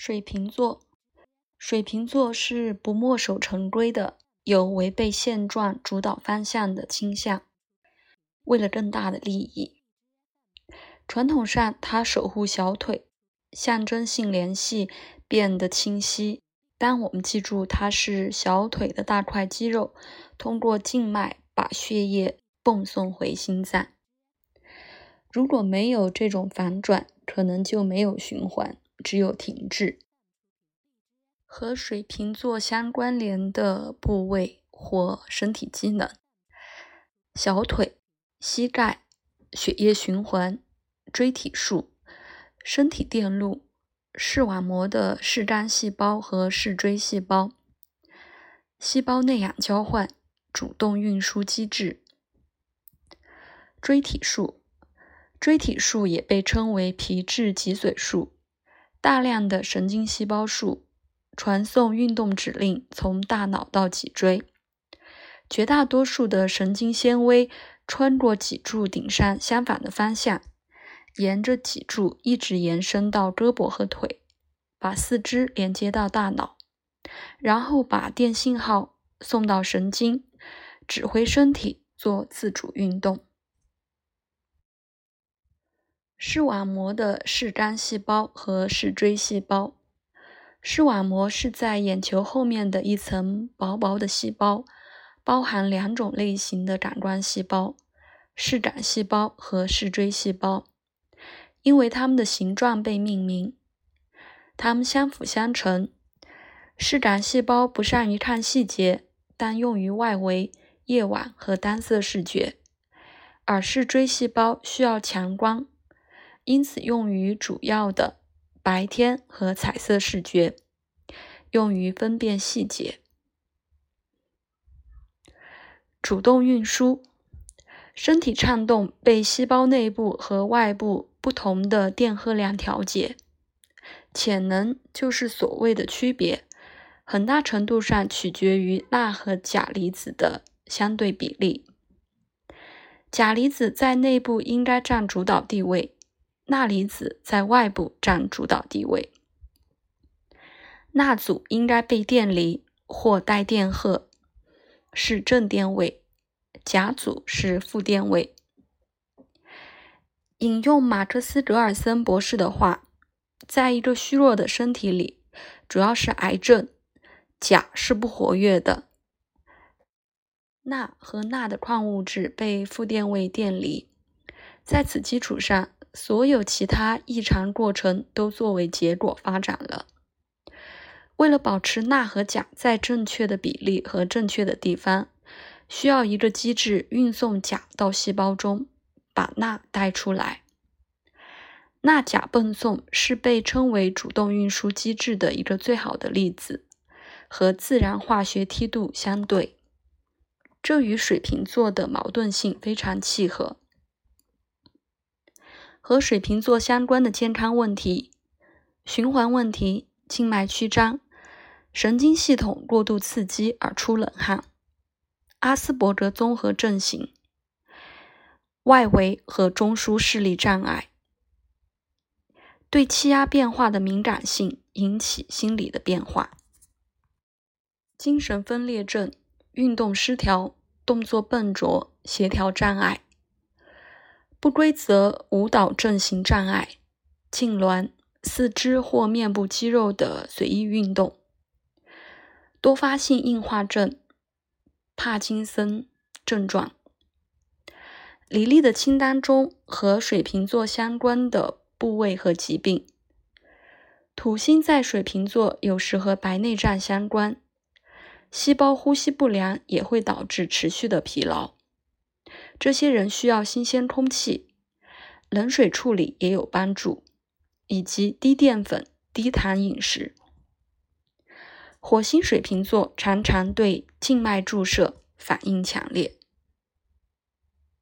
水瓶座，水瓶座是不墨守成规的，有违背现状、主导方向的倾向。为了更大的利益，传统上它守护小腿，象征性联系变得清晰。当我们记住它是小腿的大块肌肉，通过静脉把血液泵送回心脏。如果没有这种反转，可能就没有循环。只有停滞。和水瓶座相关联的部位或身体机能：小腿、膝盖、血液循环、椎体束、身体电路、视网膜的视杆细胞和视锥细胞、细胞内氧交换、主动运输机制、椎体束。椎体束也被称为皮质脊髓束。大量的神经细胞束传送运动指令，从大脑到脊椎。绝大多数的神经纤维穿过脊柱顶上相反的方向，沿着脊柱一直延伸到胳膊和腿，把四肢连接到大脑，然后把电信号送到神经，指挥身体做自主运动。视网膜的视杆细胞和视锥细胞。视网膜是在眼球后面的一层薄薄的细胞，包含两种类型的感光细胞：视杆细胞和视锥细胞。因为它们的形状被命名，它们相辅相成。视杆细胞不善于看细节，但用于外围、夜晚和单色视觉；而视锥细胞需要强光。因此，用于主要的白天和彩色视觉，用于分辨细节。主动运输，身体颤动被细胞内部和外部不同的电荷量调节。潜能就是所谓的区别，很大程度上取决于钠和钾离子的相对比例。钾离子在内部应该占主导地位。钠离子在外部占主导地位，钠组应该被电离或带电荷，是正电位；钾组是负电位。引用马克思·格尔森博士的话，在一个虚弱的身体里，主要是癌症，钾是不活跃的，钠和钠的矿物质被负电位电离，在此基础上。所有其他异常过程都作为结果发展了。为了保持钠和钾在正确的比例和正确的地方，需要一个机制运送钾到细胞中，把钠带出来。钠钾泵送是被称为主动运输机制的一个最好的例子，和自然化学梯度相对。这与水瓶座的矛盾性非常契合。和水瓶座相关的健康问题：循环问题、静脉曲张、神经系统过度刺激而出冷汗、阿斯伯格综合症型、外围和中枢视力障碍、对气压变化的敏感性引起心理的变化、精神分裂症、运动失调、动作笨拙、协调障碍。规则舞蹈阵型障碍、痉挛、四肢或面部肌肉的随意运动、多发性硬化症、帕金森症状。李丽的清单中和水瓶座相关的部位和疾病，土星在水瓶座有时和白内障相关，细胞呼吸不良也会导致持续的疲劳。这些人需要新鲜空气，冷水处理也有帮助，以及低淀粉、低糖饮食。火星水瓶座常常对静脉注射反应强烈。